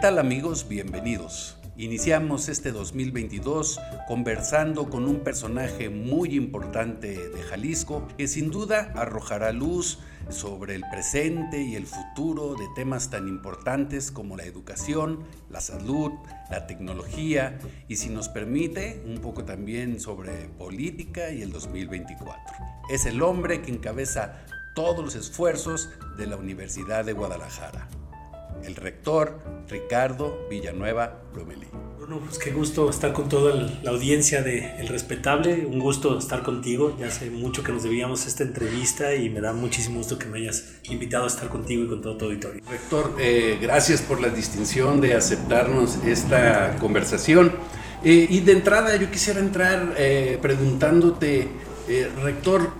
tal amigos? Bienvenidos. Iniciamos este 2022 conversando con un personaje muy importante de Jalisco que sin duda arrojará luz sobre el presente y el futuro de temas tan importantes como la educación, la salud, la tecnología y si nos permite un poco también sobre política y el 2024. Es el hombre que encabeza todos los esfuerzos de la Universidad de Guadalajara el rector Ricardo Villanueva Lomelí. Bruno, pues qué gusto estar con toda la audiencia de El Respetable, un gusto estar contigo, ya hace mucho que nos debíamos esta entrevista y me da muchísimo gusto que me hayas invitado a estar contigo y con todo tu auditorio. Rector, eh, gracias por la distinción de aceptarnos esta conversación. Eh, y de entrada yo quisiera entrar eh, preguntándote, rector,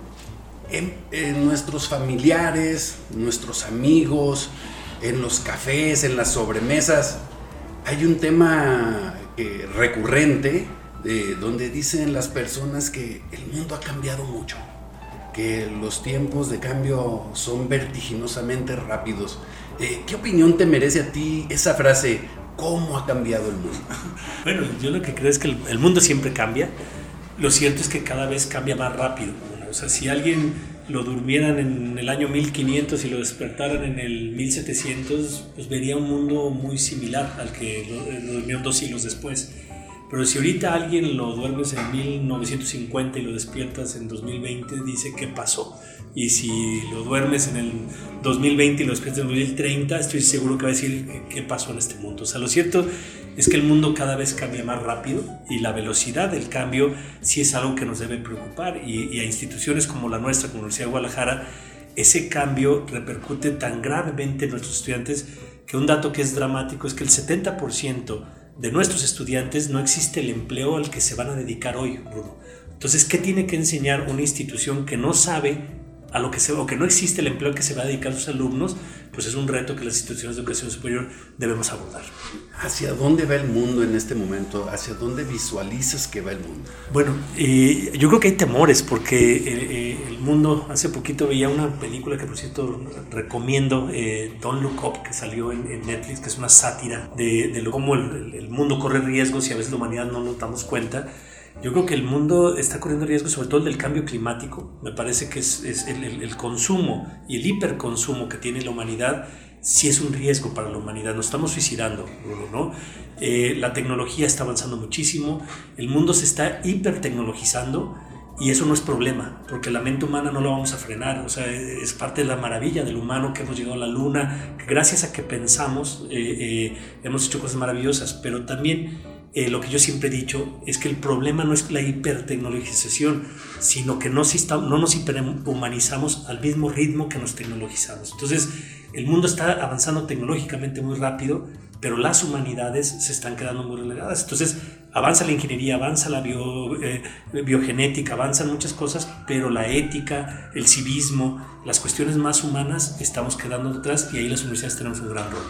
en nuestros familiares, nuestros amigos, en los cafés, en las sobremesas, hay un tema eh, recurrente donde dicen las personas que el mundo ha cambiado mucho, que los tiempos de cambio son vertiginosamente rápidos. Eh, ¿Qué opinión te merece a ti esa frase? ¿Cómo ha cambiado el mundo? Bueno, yo lo que creo es que el mundo siempre cambia. Lo cierto es que cada vez cambia más rápido. O sea, si alguien lo durmieran en el año 1500 y lo despertaran en el 1700, pues vería un mundo muy similar al que lo, durmió dos siglos después. Pero si ahorita alguien lo duermes en 1950 y lo despiertas en 2020, dice qué pasó. Y si lo duermes en el 2020 y lo despiertas en 2030, estoy seguro que va a decir qué pasó en este mundo. O sea, lo cierto es que el mundo cada vez cambia más rápido y la velocidad del cambio sí es algo que nos debe preocupar y, a instituciones como la nuestra, como la Universidad de Guadalajara, ese cambio repercute tan gravemente en nuestros estudiantes que un dato que es dramático es que el 70% de nuestros estudiantes no existe el empleo al que se van a dedicar hoy, Bruno. Entonces, ¿qué tiene que enseñar una institución que no sabe a lo que se, o que no existe el empleo que se va a dedicar a sus alumnos, pues es un reto que las instituciones de educación superior debemos abordar. ¿Hacia dónde va el mundo en este momento? ¿Hacia dónde visualizas que va el mundo? Bueno, eh, yo creo que hay temores porque eh, eh, el mundo, hace poquito veía una película que por cierto recomiendo, Don't Look Up, que salió en, Netflix, que es una sátira de, de cómo el, el mundo corre riesgos y a veces la humanidad no nos damos cuenta. Yo creo que el mundo está corriendo riesgo, sobre todo el del cambio climático. Me parece que es, el, consumo y el hiperconsumo que tiene la humanidad sí es un riesgo para la humanidad. Nos estamos suicidando, ¿no? Eh, la tecnología está avanzando muchísimo, el mundo se está hipertecnologizando y eso no es problema, porque la mente humana no lo vamos a frenar. O sea, es parte de la maravilla del humano que hemos llegado a la luna, gracias a que pensamos eh, eh, hemos hecho cosas maravillosas, pero también eh, lo que yo siempre he dicho es que el problema no es la hipertecnologización, sino que no, no nos hiperhumanizamos al mismo ritmo que nos tecnologizamos. Entonces, el mundo está avanzando tecnológicamente muy rápido, pero las humanidades se están quedando muy relegadas. Entonces, avanza la ingeniería, avanza la eh, biogenética, avanzan muchas cosas, pero la ética, el civismo, las cuestiones más humanas estamos quedando detrás y ahí las universidades tenemos un gran rol.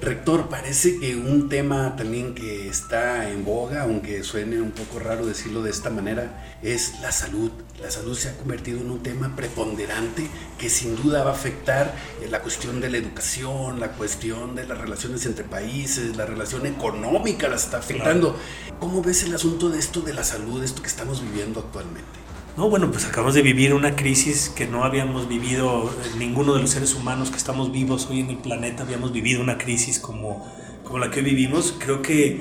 Rector, parece que un tema también que está en boga, aunque suene un poco raro decirlo de esta manera, es la salud. La salud se ha convertido en un tema preponderante que sin duda va a afectar eh, la cuestión de la educación, la cuestión de las relaciones entre países, la relación económica la está afectando. ¿Cómo ves el asunto de esto de la salud, esto que estamos viviendo actualmente? No, bueno, pues acabamos de vivir una crisis que no habíamos vivido, eh, ninguno de los seres humanos que estamos vivos hoy en el planeta habíamos vivido una crisis como, como la que vivimos. Creo que,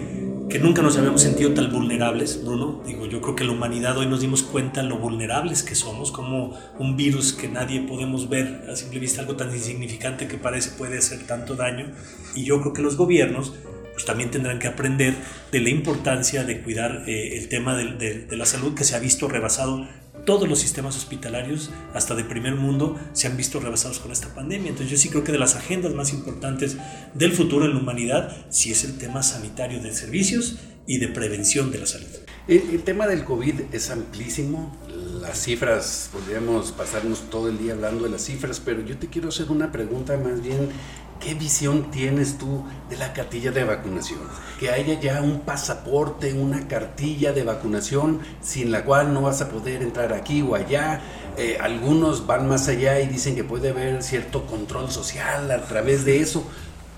que nunca nos habíamos sentido tan vulnerables, Bruno. Digo, yo creo que la humanidad hoy nos dimos cuenta lo vulnerables que somos, como un virus que nadie podemos ver a simple vista, algo tan insignificante que parece puede hacer tanto daño. Y yo creo que los gobiernos pues también tendrán que aprender de la importancia de cuidar eh, el tema de, la salud que se ha visto rebasado todos los sistemas hospitalarios, hasta de primer mundo, se han visto rebasados con esta pandemia. Entonces yo sí creo que de las agendas más importantes del futuro en la humanidad, sí es el tema sanitario de servicios y de prevención de la salud. El, tema del COVID es amplísimo. Las cifras, podríamos pasarnos todo el día hablando de las cifras, pero yo te quiero hacer una pregunta más bien ¿Qué visión tienes tú de la cartilla de vacunación? Que haya ya un pasaporte, una cartilla de vacunación sin la cual no vas a poder entrar aquí o allá. Eh, algunos van más allá y dicen que puede haber cierto control social a través de eso.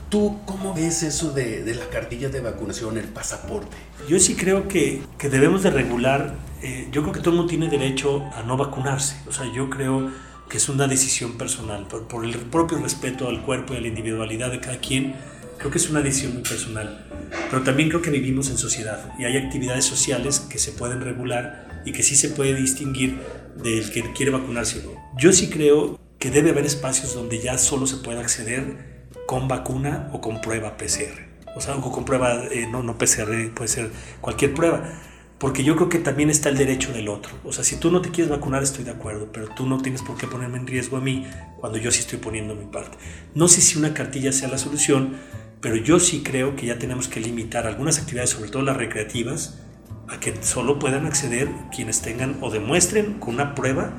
¿Tú cómo ves eso de, de, la cartilla de vacunación, el pasaporte? Yo sí creo que, que debemos de regular, eh, yo creo que todo el mundo tiene derecho a no vacunarse, o sea, yo creo que es una decisión personal, por, por el propio respeto al cuerpo y a la individualidad de cada quien, creo que es una decisión muy personal, pero también creo que vivimos en sociedad y hay actividades sociales que se pueden regular y que sí se puede distinguir del que quiere vacunarse o no. Yo sí creo que debe haber espacios donde ya solo se pueda acceder con vacuna o con prueba PCR. O sea, o con prueba, eh, no, no PCR, puede ser cualquier prueba. Porque yo creo que también está el derecho del otro. O sea, si tú no te quieres vacunar, estoy de acuerdo, pero tú no tienes por qué ponerme en riesgo a mí cuando yo sí estoy poniendo mi parte. No sé si una cartilla sea la solución, pero yo sí creo que ya tenemos que limitar algunas actividades, sobre todo las recreativas, a que solo puedan acceder quienes tengan o demuestren con una prueba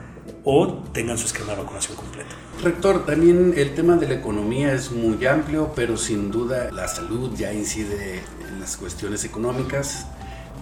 o tengan su esquema de vacunación completa. Rector, también el tema de la economía es muy amplio, pero sin duda la salud ya incide en las cuestiones económicas.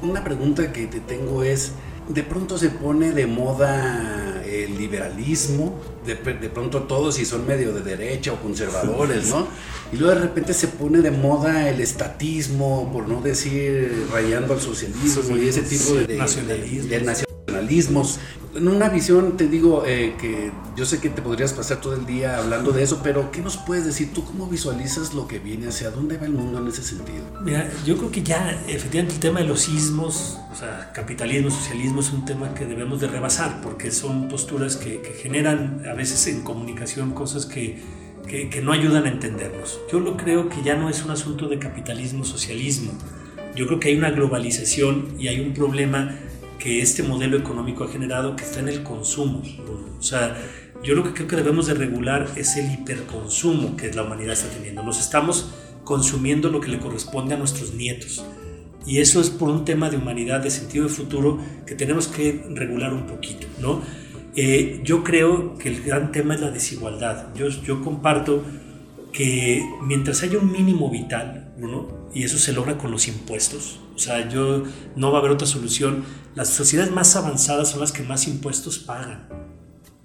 Una pregunta que te tengo es, de pronto se pone de moda el liberalismo, de, de, pronto todos si son medio de derecha o conservadores, ¿no? Y luego de repente se pone de moda el estatismo, por no decir rayando al socialismo y ese tipo de, de nacionalismos en una visión, te digo eh, que yo sé que te podrías pasar todo el día hablando de eso, pero ¿qué nos puedes decir? ¿Tú cómo visualizas lo que viene? ¿Hacia dónde va el mundo en ese sentido? Mira, yo creo que ya efectivamente el tema de los sismos, o sea, capitalismo, socialismo, es un tema que debemos de rebasar, porque son posturas que, que generan a veces en comunicación cosas que, que, que no ayudan a entendernos. Yo lo creo que ya no es un asunto de capitalismo, socialismo. Yo creo que hay una globalización y hay un problema que este modelo económico ha generado que está en el consumo. O sea, yo lo que creo que debemos de regular es el hiperconsumo que la humanidad está teniendo. Nos estamos consumiendo lo que le corresponde a nuestros nietos. Y eso es por un tema de humanidad, de sentido de futuro, que tenemos que regular un poquito, ¿no? Eh, yo creo que el gran tema es la desigualdad. Yo, yo comparto que mientras haya un mínimo vital, ¿no? y eso se logra con los impuestos, o sea, yo no va a haber otra solución. Las sociedades más avanzadas son las que más impuestos pagan.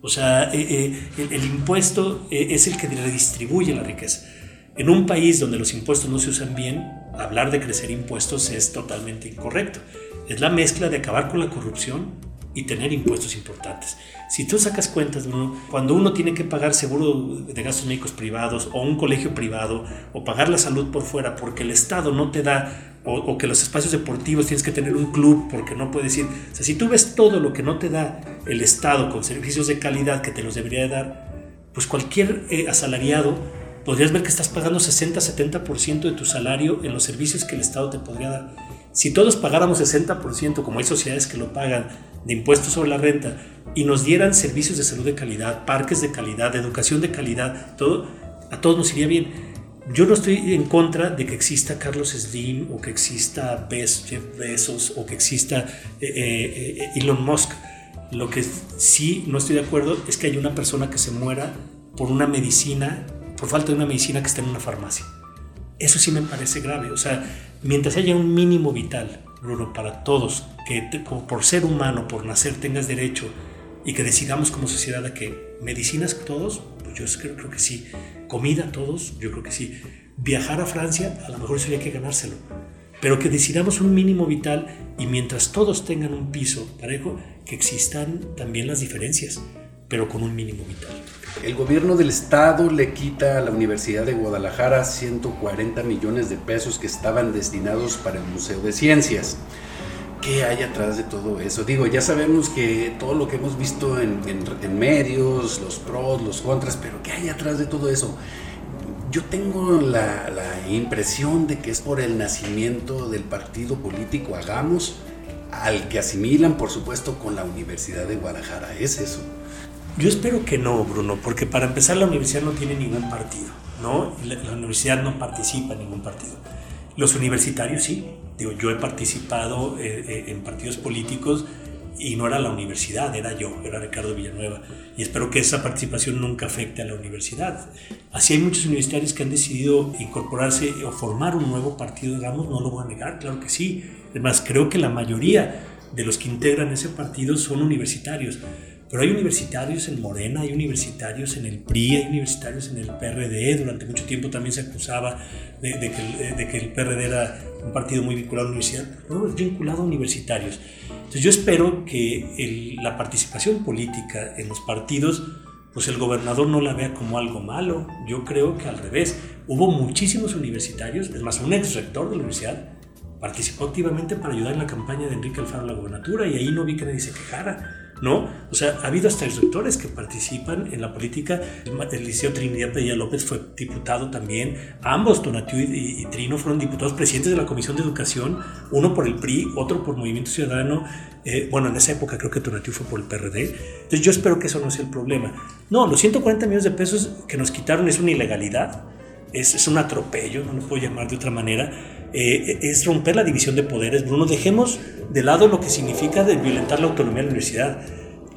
O sea, eh, eh, el, el, impuesto eh, es el que redistribuye la riqueza. En un país donde los impuestos no se usan bien, hablar de crecer impuestos es totalmente incorrecto. Es la mezcla de acabar con la corrupción y tener impuestos importantes. Si tú sacas cuentas, ¿no? cuando uno tiene que pagar seguro de gastos médicos privados o un colegio privado o pagar la salud por fuera porque el Estado no te da o, o, que los espacios deportivos tienes que tener un club porque no puedes ir. O sea, si tú ves todo lo que no te da el Estado con servicios de calidad que te los debería dar, pues cualquier eh, asalariado podrías ver que estás pagando 60-70% de tu salario en los servicios que el Estado te podría dar. Si todos pagáramos 60%, como hay sociedades que lo pagan, de impuestos sobre la renta, y nos dieran servicios de salud de calidad, parques de calidad, de educación de calidad, todo, a todos nos iría bien. Yo no estoy en contra de que exista Carlos Slim o que exista Jeff Bezos o que exista eh, eh, Elon Musk. Lo que sí no estoy de acuerdo es que haya una persona que se muera por una medicina, por falta de una medicina que está en una farmacia. Eso sí me parece grave. O sea, mientras haya un mínimo vital, Bruno, para todos, que te, por ser humano, por nacer, tengas derecho y que decidamos como sociedad a que medicinas todos, pues yo creo, que sí. Comida todos, yo creo que sí. Viajar a Francia, a lo mejor eso había que ganárselo. Pero que decidamos un mínimo vital y mientras todos tengan un piso parejo, que existan también las diferencias, pero con un mínimo vital. El gobierno del estado le quita a la Universidad de Guadalajara 140 millones de pesos que estaban destinados para el Museo de Ciencias. ¿Qué hay atrás de todo eso? Digo, ya sabemos que todo lo que hemos visto en, medios, los pros, los contras, pero ¿qué hay atrás de todo eso? Yo tengo la, la impresión de que es por el nacimiento del partido político Hagamos, al que asimilan, por supuesto, con la Universidad de Guadalajara. ¿Es eso? Yo espero que no, Bruno, porque para empezar la universidad no tiene ningún partido, ¿no? La, la universidad no participa en ningún partido. Los universitarios sí, digo, yo he participado eh, en partidos políticos y no era la universidad, era yo, era Ricardo Villanueva. Y espero que esa participación nunca afecte a la universidad. Así hay muchos universitarios que han decidido incorporarse o formar un nuevo partido, digamos, no lo voy a negar, claro que sí. Además, creo que la mayoría de los que integran ese partido son universitarios. Pero hay universitarios en Morena, hay universitarios en el PRI, hay universitarios en el PRD. Durante mucho tiempo también se acusaba de, que, el, PRD era un partido muy vinculado a la universidad. No, es vinculado a universitarios. Entonces yo espero que la participación política en los partidos, pues el gobernador no la vea como algo malo. Yo creo que al revés. Hubo muchísimos universitarios, es más, un ex rector de la universidad participó activamente para ayudar en la campaña de Enrique Alfaro a la gobernatura y ahí no vi que nadie se quejara. ¿No? O sea, ha habido hasta instructores que participan en la política. El Liceo Trinidad Pedilla López fue diputado también. Ambos, Tonatiu y, Trino, fueron diputados presidentes de la Comisión de Educación, uno por el PRI, otro por Movimiento Ciudadano. Eh, bueno, en esa época creo que Tonatiu fue por el PRD. Entonces yo espero que eso no sea el problema. No, los 140 millones de pesos que nos quitaron es una ilegalidad, es, es un atropello, no lo puedo llamar de otra manera eh, es romper la división de poderes. Bruno, dejemos de lado lo que significa de violentar la autonomía de la universidad.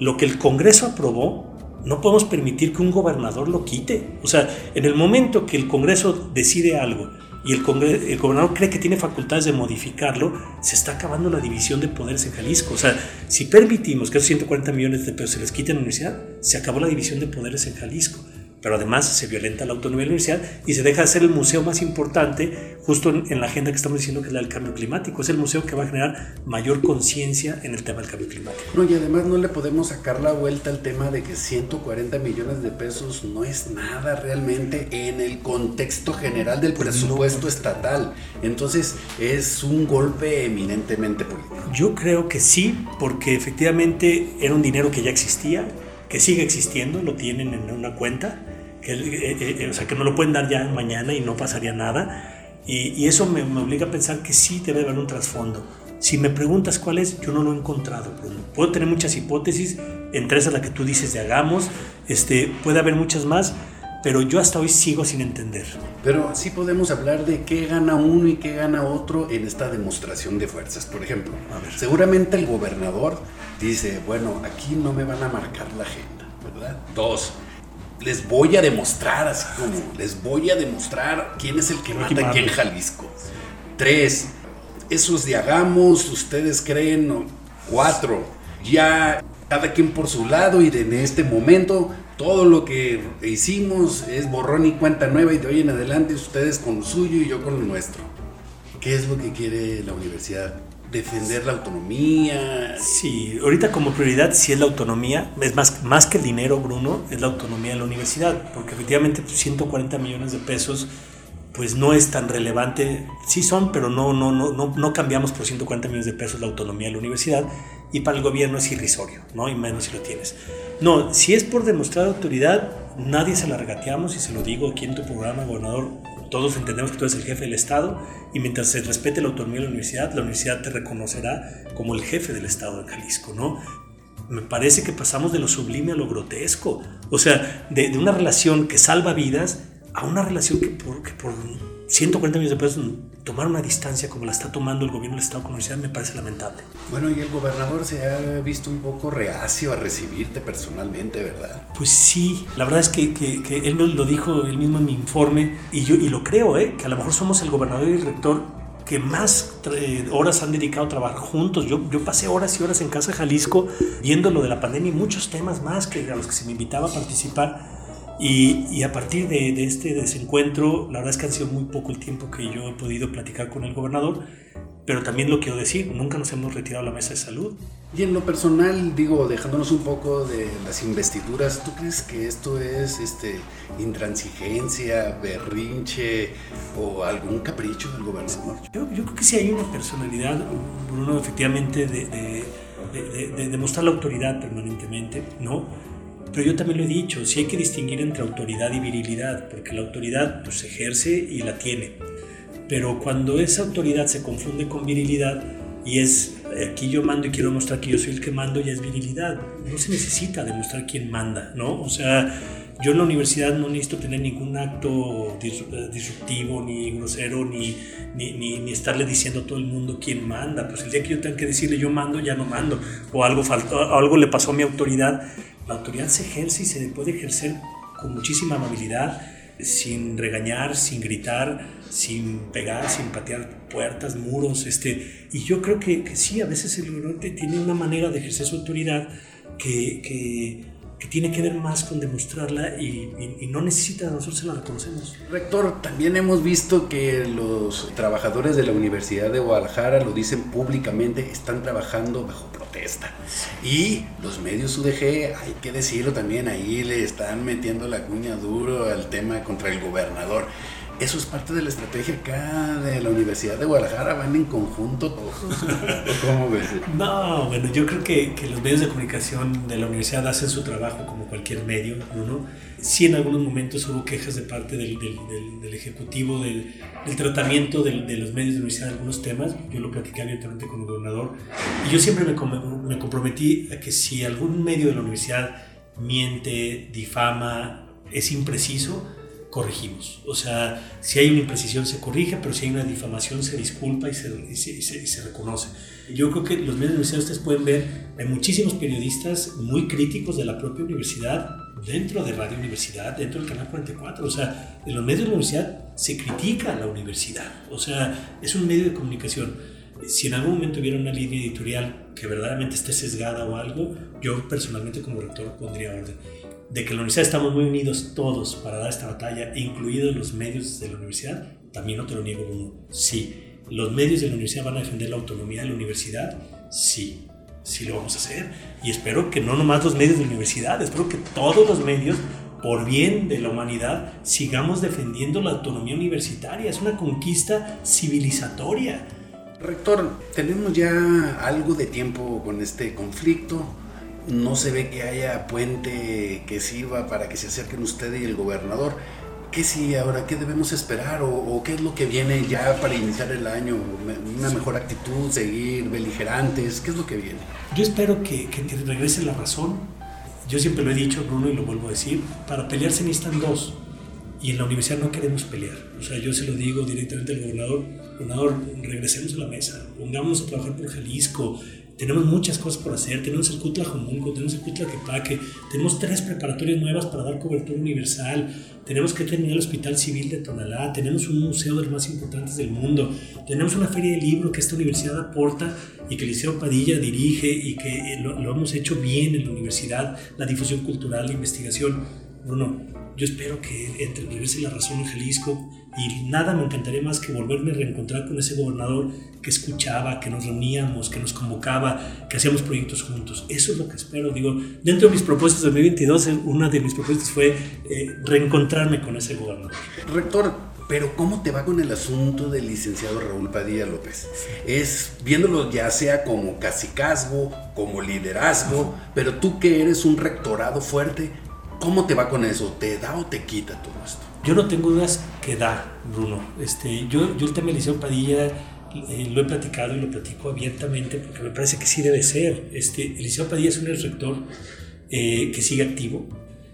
Lo que el Congreso aprobó, no podemos permitir que un gobernador lo quite. O sea, en el momento que el Congreso decide algo y el, el gobernador cree que tiene facultades de modificarlo, se está acabando la división de poderes en Jalisco. O sea, si permitimos que esos 140 millones de pesos se les quiten a la universidad, se acabó la división de poderes en Jalisco pero además se violenta la autonomía de la universidad y se deja de ser el museo más importante justo en, la agenda que estamos diciendo que es la del cambio climático. Es el museo que va a generar mayor conciencia en el tema del cambio climático. No, y además no le podemos sacar la vuelta al tema de que 140 millones de pesos no es nada realmente en el contexto general del pues presupuesto estatal. Entonces es un golpe eminentemente político. Yo creo que sí, porque efectivamente era un dinero que ya existía que sigue existiendo, lo tienen en una cuenta, que, eh, eh, eh, o sea, que no lo pueden dar ya mañana y no pasaría nada. Y, eso me, obliga a pensar que sí debe haber un trasfondo. Si me preguntas cuál es, yo no lo he encontrado. Puedo tener muchas hipótesis, entre esas la que tú dices de hagamos, este, puede haber muchas más, pero yo hasta hoy sigo sin entender. Pero sí podemos hablar de qué gana uno y qué gana otro en esta demostración de fuerzas. Por ejemplo, seguramente el gobernador dice, bueno, aquí no me van a marcar la agenda, ¿verdad? Dos, les voy a demostrar, así como, les voy a demostrar quién es el que mata aquí en Jalisco. Tres, esos de hagamos, ustedes creen, cuatro, ya cada quien por su lado y en este momento todo lo que hicimos es borrón y cuenta nueva y de hoy en adelante ustedes con lo suyo y yo con lo nuestro. ¿Qué es lo que quiere la universidad? Defender la autonomía. Sí, ahorita como prioridad sí es la autonomía, es más, más que el dinero, Bruno, es la autonomía de la universidad, porque efectivamente 140 pues, millones de pesos pues no es tan relevante, sí son, pero no, no, no, no, no cambiamos por 140 millones de pesos la autonomía de la universidad y para el gobierno es irrisorio, ¿no? Y menos si lo tienes. No, si es por demostrar autoridad, nadie se la regateamos y se lo digo aquí en tu programa, gobernador, todos entendemos que tú eres el jefe del Estado y mientras se respete la autonomía de la universidad, la universidad te reconocerá como el jefe del Estado de Jalisco, ¿no? Me parece que pasamos de lo sublime a lo grotesco, o sea, de, de una relación que salva vidas a una relación que que por 140 millones de pesos tomar una distancia como la está tomando el gobierno del Estado con la universidad me parece lamentable. Bueno, y el gobernador se ha visto un poco reacio a recibirte personalmente, ¿verdad? Pues sí, la verdad es que, que, que él lo dijo él mismo en mi informe y yo y lo creo, ¿eh? que a lo mejor somos el gobernador y el rector que más eh, horas han dedicado a trabajar juntos. Yo, yo pasé horas y horas en Casa Jalisco viendo lo de la pandemia y muchos temas más que a los que se me invitaba a participar y, a partir de, este desencuentro, la verdad es que han sido muy poco el tiempo que yo he podido platicar con el gobernador, pero también lo quiero decir, nunca nos hemos retirado la mesa de salud. Y en lo personal, digo, dejándonos un poco de las investiduras, ¿tú crees que esto es este, intransigencia, berrinche o algún capricho del gobernador? Yo, yo creo que sí hay una personalidad, Bruno, efectivamente, de, de, de demostrar la autoridad permanentemente, ¿no? Pero yo también lo he dicho, sí hay que distinguir entre autoridad y virilidad, porque la autoridad pues, se ejerce y la tiene. Pero cuando esa autoridad se confunde con virilidad y es aquí yo mando y quiero demostrar que yo soy el que mando, ya es virilidad. No se necesita demostrar quién manda, ¿no? O sea, yo en la universidad no necesito tener ningún acto disruptivo, ni grosero, ni, ni, ni, estarle diciendo a todo el mundo quién manda. Pues el día que yo tenga que decirle yo mando, ya no mando. O algo, faltó, algo le pasó a mi autoridad, la autoridad se ejerce y se puede ejercer con muchísima amabilidad, sin regañar, sin gritar, sin pegar, sin patear puertas, muros. Este, y yo creo que, que sí, a veces el gobernante tiene una manera de ejercer su autoridad que, que, tiene que ver más con demostrarla y, y, no necesita, nosotros se la reconocemos. Rector, también hemos visto que los trabajadores de la Universidad de Guadalajara lo dicen públicamente, están trabajando bajo Y los medios UDG, hay que decirlo también, ahí le están metiendo la cuña duro al tema contra el gobernador eso es parte de la estrategia acá de la Universidad de Guadalajara, van en conjunto todos. ¿Cómo ves? No, bueno, yo creo que, que, los medios de comunicación de la universidad hacen su trabajo como cualquier medio, ¿no? Sí en algunos momentos hubo quejas de parte del, del, del, Ejecutivo del, tratamiento de, los medios de la universidad de algunos temas, yo lo platicé abiertamente con el gobernador, y yo siempre me, me comprometí a que si algún medio de la universidad miente, difama, es impreciso, corregimos. O sea, si hay una imprecisión se corrige, pero si hay una difamación se disculpa y se, se, reconoce. Yo creo que los medios de universidad ustedes pueden ver, hay muchísimos periodistas muy críticos de la propia universidad, dentro de Radio Universidad, dentro del Canal 44. O sea, en los medios de la universidad se critica a la universidad. O sea, es un medio de comunicación. Si en algún momento hubiera una línea editorial que verdaderamente esté sesgada o algo, yo personalmente como rector pondría orden de que la universidad estamos muy unidos todos para dar esta batalla, incluidos los medios de la universidad, también no te lo niego uno. Sí. ¿Los medios de la universidad van a defender la autonomía de la universidad? Sí. Sí lo vamos a hacer. Y espero que no nomás los medios de la universidad, espero que todos los medios, por bien de la humanidad, sigamos defendiendo la autonomía universitaria. Es una conquista civilizatoria. Rector, tenemos ya algo de tiempo con este conflicto no se ve que haya puente que sirva para que se acerquen usted y el gobernador. ¿Qué sí ahora? ¿Qué debemos esperar? ¿O, qué es lo que viene ya para iniciar el año? ¿Una mejor actitud? ¿Seguir beligerantes? ¿Qué es lo que viene? Yo espero que, que, regrese la razón. Yo siempre lo he dicho, Bruno, y lo vuelvo a decir. Para pelear se necesitan dos. Y en la universidad no queremos pelear. O sea, yo se lo digo directamente al gobernador. Gobernador, regresemos a la mesa. Pongámonos a trabajar por Jalisco tenemos muchas cosas por hacer. Tenemos el Cutla Jomunco, tenemos el Cutla Quepaque, tenemos tres preparatorias nuevas para dar cobertura universal. Tenemos que terminar el Hospital Civil de Tonalá. Tenemos un museo de los más importantes del mundo. Tenemos una feria de libro que esta universidad aporta y que el Liceo Padilla dirige y que eh, lo, hemos hecho bien en la universidad, la difusión cultural, la investigación. Bueno, yo espero que entre, regrese la razón en Jalisco y nada me encantaría más que volverme a reencontrar con ese gobernador que escuchaba, que nos reuníamos, que nos convocaba, que hacíamos proyectos juntos. Eso es lo que espero. Digo, dentro de mis propuestas de 2022, una de mis propuestas fue eh, reencontrarme con ese gobernador. Rector, pero ¿cómo te va con el asunto del licenciado Raúl Padilla López? Es viéndolo ya sea como casicazgo, como liderazgo, pero tú que eres un rectorado fuerte, ¿cómo te va con eso? ¿Te da o te quita todo esto? Yo no tengo dudas que da, Bruno. Este, yo, yo el tema del Liceo Padilla eh, lo he platicado y lo platico abiertamente porque me parece que sí debe ser. Este, el Liceo Padilla es un rector eh, que sigue activo,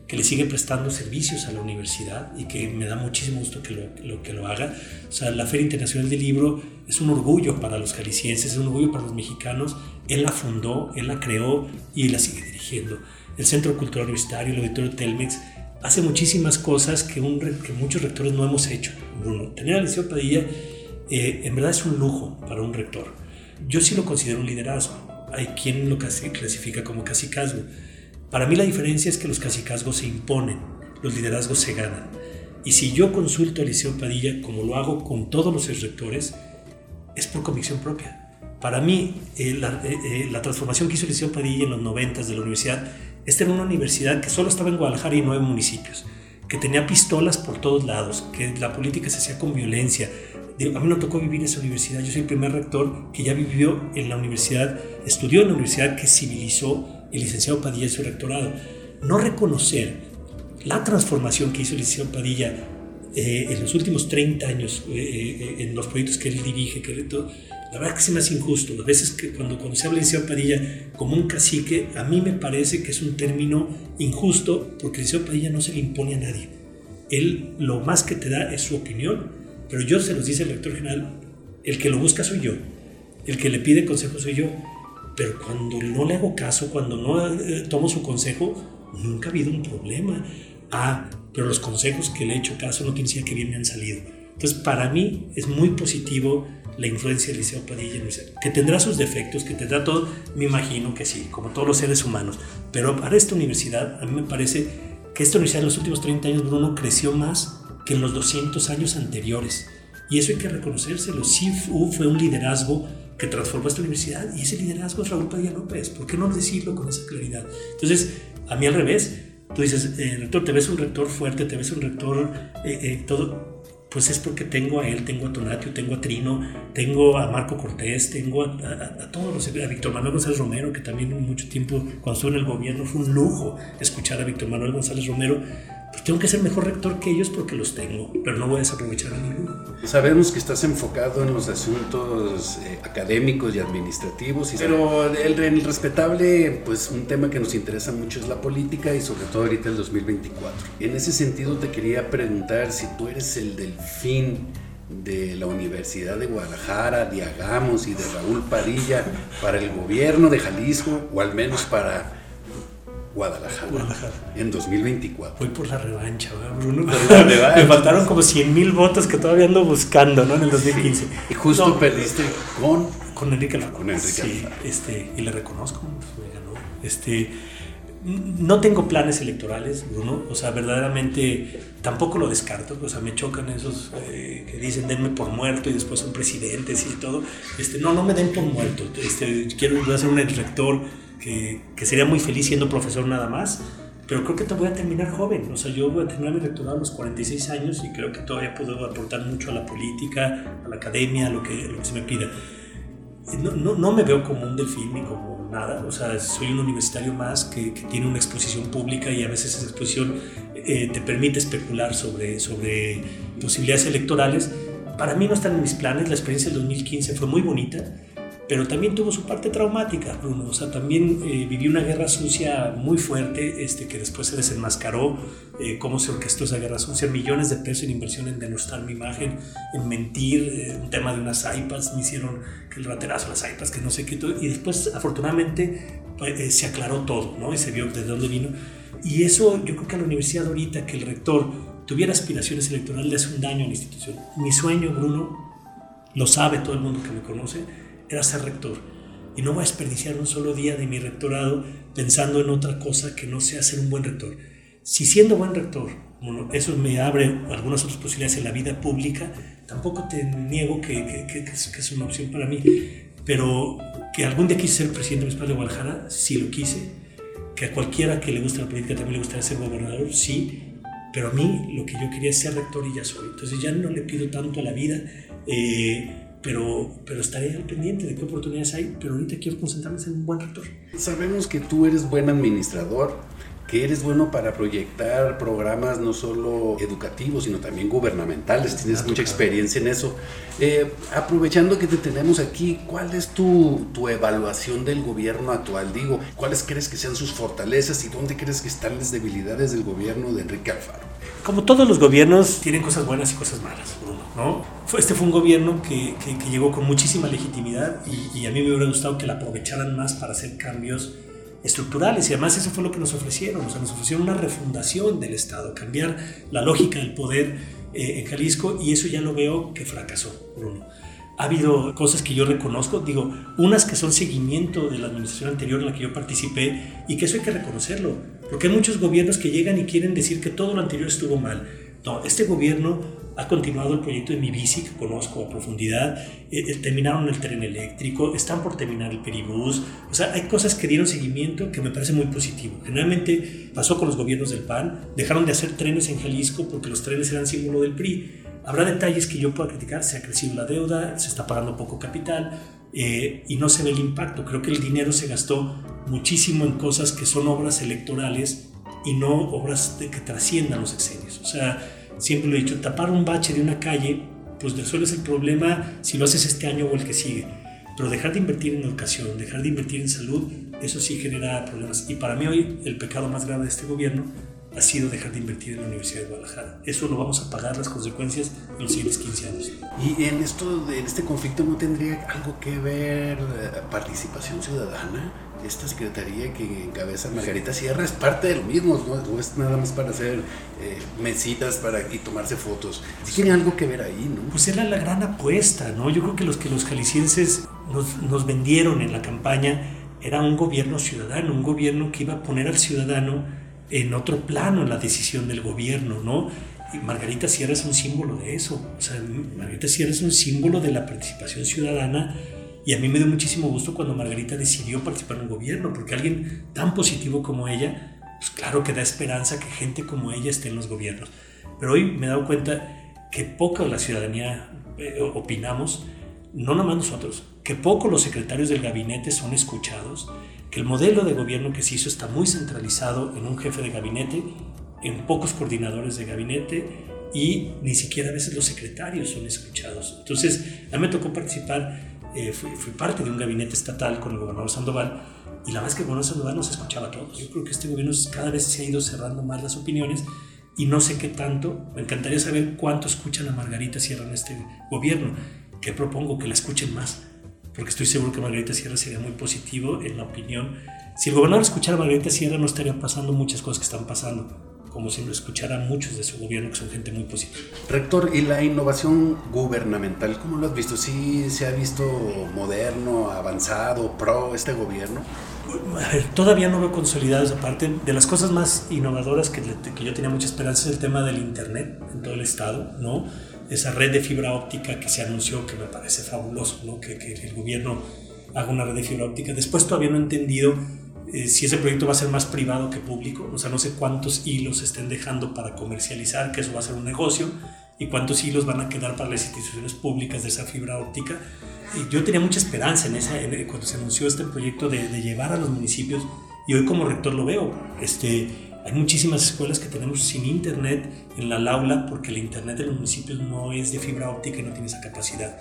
que le sigue prestando servicios a la universidad y que me da muchísimo gusto que lo, lo, que lo haga. O sea, la Feria Internacional del Libro es un orgullo para los jaliscienses, es un orgullo para los mexicanos. Él la fundó, él la creó y la sigue dirigiendo. El Centro Cultural Universitario, el Auditorio Telmex, hace muchísimas cosas que, muchos rectores no hemos hecho. Bruno, tener al Liceo Padilla eh, en verdad es un lujo para un rector. Yo sí lo considero un liderazgo. Hay quien lo clasifica como casicazgo. Para mí la diferencia es que los casicazgos se imponen, los liderazgos se ganan. Y si yo consulto al Liceo Padilla, como lo hago con todos los rectores, es por convicción propia. Para mí, eh, la, eh, la, transformación que hizo Liceo Padilla en los 90 de la universidad esta era una universidad que solo estaba en Guadalajara y nueve municipios, que tenía pistolas por todos lados, que la política se hacía con violencia. A mí no tocó vivir esa universidad. Yo soy el primer rector que ya vivió en la universidad, estudió en la universidad que civilizó el licenciado Padilla en su rectorado. No reconocer la transformación que hizo el licenciado Padilla eh, en los últimos 30 años, eh, eh, en los proyectos que él dirige, que la verdad es que se me injusto. A veces que cuando, cuando se habla de Liceo Padilla como un cacique, a mí me parece que es un término injusto porque Liceo Padilla no se le impone a nadie. Él lo más que te da es su opinión, pero yo se los dice el rector general, el que lo busca soy yo, el que le pide consejo soy yo, pero cuando no le hago caso, cuando no eh, tomo su consejo, nunca ha habido un problema. Ah, pero los consejos que le he hecho caso no quiere decir que bien me han salido Entonces, para mí es muy positivo la influencia del Liceo Padilla, que tendrá sus defectos, que tendrá todo, me imagino que sí, como todos los seres humanos, pero para esta universidad, a mí me parece que esta universidad en los últimos 30 años, Bruno, creció más que en los 200 años anteriores. Y eso hay que reconocérselo. Sí fue un liderazgo que transformó esta universidad y ese liderazgo es Raúl Padilla López. ¿Por qué no decirlo con esa claridad? Entonces, a mí al revés, tú dices, eh, rector, te ves un rector fuerte, te ves un rector, eh, eh, todo, pues es porque tengo a él, tengo a Tonatio, tengo a Trino, tengo a Marco Cortés, tengo a, a, todos los, a Víctor Manuel González Romero, que también mucho tiempo, cuando estuve en el gobierno, fue un lujo escuchar a Víctor Manuel González Romero pues tengo que ser mejor rector que ellos porque los tengo, pero no voy a desaprovechar a ninguno. Sabemos que estás enfocado en los asuntos eh, académicos y administrativos, pero el, el, respetable, pues un tema que nos interesa mucho es la política y sobre todo ahorita el 2024. En ese sentido te quería preguntar si tú eres el delfín de la Universidad de Guadalajara, de Agamos y de Raúl Padilla para el gobierno de Jalisco o al menos para Guadalajara, en 2024. Voy por la revancha, Bruno? Me faltaron como 100 mil votos que todavía ando buscando, ¿no? En el 2015. Y justo perdiste con... Con Enrique Alfaro. Con Enrique sí, Este, y le reconozco, me ganó. Este, no tengo planes electorales, Bruno. O sea, verdaderamente tampoco lo descarto. O sea, me chocan esos eh, que dicen denme por muerto y después son presidentes y todo. Este, no, no me den por muerto. Este, quiero voy a ser un rector que, sería muy feliz siendo profesor nada más, pero creo que te voy a terminar joven. O sea, yo voy a terminar mi rectorado a los 46 años y creo que todavía puedo aportar mucho a la política, a la academia, a lo que, lo que se me pida. No, no, no, me veo como un delfín ni como nada. O sea, soy un universitario más que, que tiene una exposición pública y a veces esa exposición eh, te permite especular sobre, sobre posibilidades electorales. Para mí no están en mis planes. La experiencia del 2015 fue muy bonita pero también tuvo su parte traumática, Bruno. O sea, también eh, vivió una guerra sucia muy fuerte, este, que después se desenmascaró, eh, cómo se orquestó esa guerra sucia, millones de pesos en inversión en denostar mi imagen, en mentir, eh, un tema de unas iPads, me hicieron que el raterazo, las iPads, que no sé qué, y después afortunadamente pues, se aclaró todo, ¿no? Y se vio de dónde vino. Y eso yo creo que a la universidad ahorita, que el rector tuviera aspiraciones electorales, le hace un daño a la institución. Mi sueño, Bruno, lo sabe todo el mundo que me conoce, era ser rector. Y no voy a desperdiciar un solo día de mi rectorado pensando en otra cosa que no sea ser un buen rector. Si siendo buen rector, eso me abre algunas otras posibilidades en la vida pública, tampoco te niego que, que, es, una opción para mí. Pero que algún día quise ser presidente municipal de Guadalajara, sí lo quise. Que a cualquiera que le guste la política también le gustaría ser gobernador, sí. Pero a mí lo que yo quería es ser rector y ya soy. Entonces ya no le pido tanto a la vida. Eh, pero, pero estaré al pendiente de qué oportunidades hay, pero ahorita quiero concentrarme en un buen rector. Sabemos que tú eres buen administrador, que eres bueno para proyectar programas no solo educativos, sino también gubernamentales, tienes mucha experiencia en eso. Eh, aprovechando que te tenemos aquí, ¿cuál es tu, tu, evaluación del gobierno actual? Digo, ¿cuáles crees que sean sus fortalezas y dónde crees que están las debilidades del gobierno de Enrique Alfaro? Como todos los gobiernos, tienen cosas buenas y cosas malas, ¿no? Este fue un gobierno que, que, llegó con muchísima legitimidad y, y, a mí me hubiera gustado que la aprovecharan más para hacer cambios estructurales y además eso fue lo que nos ofrecieron, o sea, nos ofrecieron una refundación del Estado, cambiar la lógica del poder eh, en Jalisco y eso ya lo veo que fracasó, Bruno. Ha habido cosas que yo reconozco, digo, unas que son seguimiento de la administración anterior en la que yo participé y que eso hay que reconocerlo, porque hay muchos gobiernos que llegan y quieren decir que todo lo anterior estuvo mal. No, este gobierno ha continuado el proyecto de mi bici, que conozco a profundidad, eh, eh, terminaron el tren eléctrico, están por terminar el peribús, o sea, hay cosas que dieron seguimiento que me parece muy positivo. Generalmente pasó con los gobiernos del PAN, dejaron de hacer trenes en Jalisco porque los trenes eran símbolo del PRI. Habrá detalles que yo pueda criticar, se ha crecido la deuda, se está pagando poco capital eh, y no se ve el impacto. Creo que el dinero se gastó muchísimo en cosas que son obras electorales y no obras de que trasciendan los exenios. O sea, siempre lo he dicho, tapar un bache de una calle, pues resuelves el problema si lo haces este año o el que sigue. Pero dejar de invertir en educación, dejar de invertir en salud, eso sí genera problemas. Y para mí hoy el pecado más grave de este gobierno ha sido dejar de invertir en la Universidad de Guadalajara. Eso lo vamos a pagar las consecuencias en los siguientes 15 años. ¿Y en, esto, en este conflicto no tendría algo que ver eh, participación ciudadana? Esta secretaría que encabeza Margarita Sierra es parte de lo mismo, no, es nada más para hacer eh, mesitas para aquí tomarse fotos. tiene algo que ver ahí, ¿no? Pues era la gran apuesta, ¿no? Yo creo que los que los jaliscienses nos, nos vendieron en la campaña era un gobierno ciudadano, un gobierno que iba a poner al ciudadano en otro plano en la decisión del gobierno, ¿no? Y Margarita Sierra es un símbolo de eso, o sea, Margarita Sierra es un símbolo de la participación ciudadana y a mí me dio muchísimo gusto cuando Margarita decidió participar en un gobierno, porque alguien tan positivo como ella, pues claro que da esperanza que gente como ella esté en los gobiernos. Pero hoy me he dado cuenta que poca la ciudadanía eh, opinamos, no nomás nosotros, que poco los secretarios del gabinete son escuchados, que el modelo de gobierno que se hizo está muy centralizado en un jefe de gabinete, en pocos coordinadores de gabinete y ni siquiera a veces los secretarios son escuchados. Entonces, a mí me tocó participar eh, fui, parte de un gabinete estatal con el gobernador Sandoval y la verdad es que el gobernador Sandoval nos escuchaba a todos. Yo creo que este gobierno cada vez se ha ido cerrando más las opiniones y no sé qué tanto. Me encantaría saber cuánto escuchan a Margarita Sierra en este gobierno. ¿Qué propongo? Que la escuchen más, porque estoy seguro que Margarita Sierra sería muy positivo en la opinión. Si el gobernador escuchara a Margarita Sierra no estarían pasando muchas cosas que están pasando como si lo escuchara muchos de su gobierno, que son gente muy positiva. Rector, ¿y la innovación gubernamental, cómo lo has visto? ¿Sí se ha visto moderno, avanzado, pro este gobierno? todavía no veo consolidado esa parte. De las cosas más innovadoras que, que yo tenía mucha esperanza es el tema del Internet en todo el estado, ¿no? Esa red de fibra óptica que se anunció, que me parece fabuloso, ¿no? Que, que el gobierno haga una red de fibra óptica. Después todavía no he entendido eh, si ese proyecto va a ser más privado que público, o sea, no sé cuántos hilos estén dejando para comercializar, que eso va a ser un negocio, y cuántos hilos van a quedar para las instituciones públicas de esa fibra óptica. Y yo tenía mucha esperanza en esa, cuando se anunció este proyecto de, de, llevar a los municipios, y hoy como rector lo veo. Este, hay muchísimas escuelas que tenemos sin internet en la aula porque el internet de los municipios no es de fibra óptica y no tiene esa capacidad.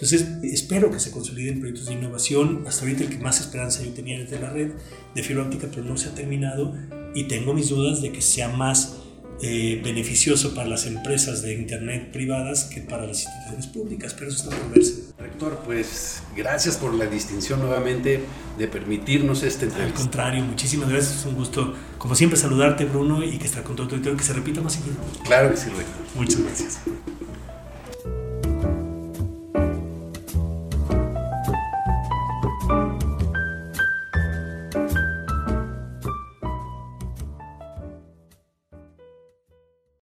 Entonces, espero que se consoliden proyectos de innovación. Hasta ahorita el que más esperanza yo tenía es de la red de fibra óptica, pero no se ha terminado y tengo mis dudas de que sea más eh, beneficioso para las empresas de Internet privadas que para las instituciones públicas, pero eso está por verse. Rector, pues gracias por la distinción nuevamente de permitirnos este entrevista. Al contrario, muchísimas gracias, es un gusto, como siempre, saludarte, Bruno, y que estar con todo tu que se repita más seguido. Claro que sí, Rector. Muchas gracias.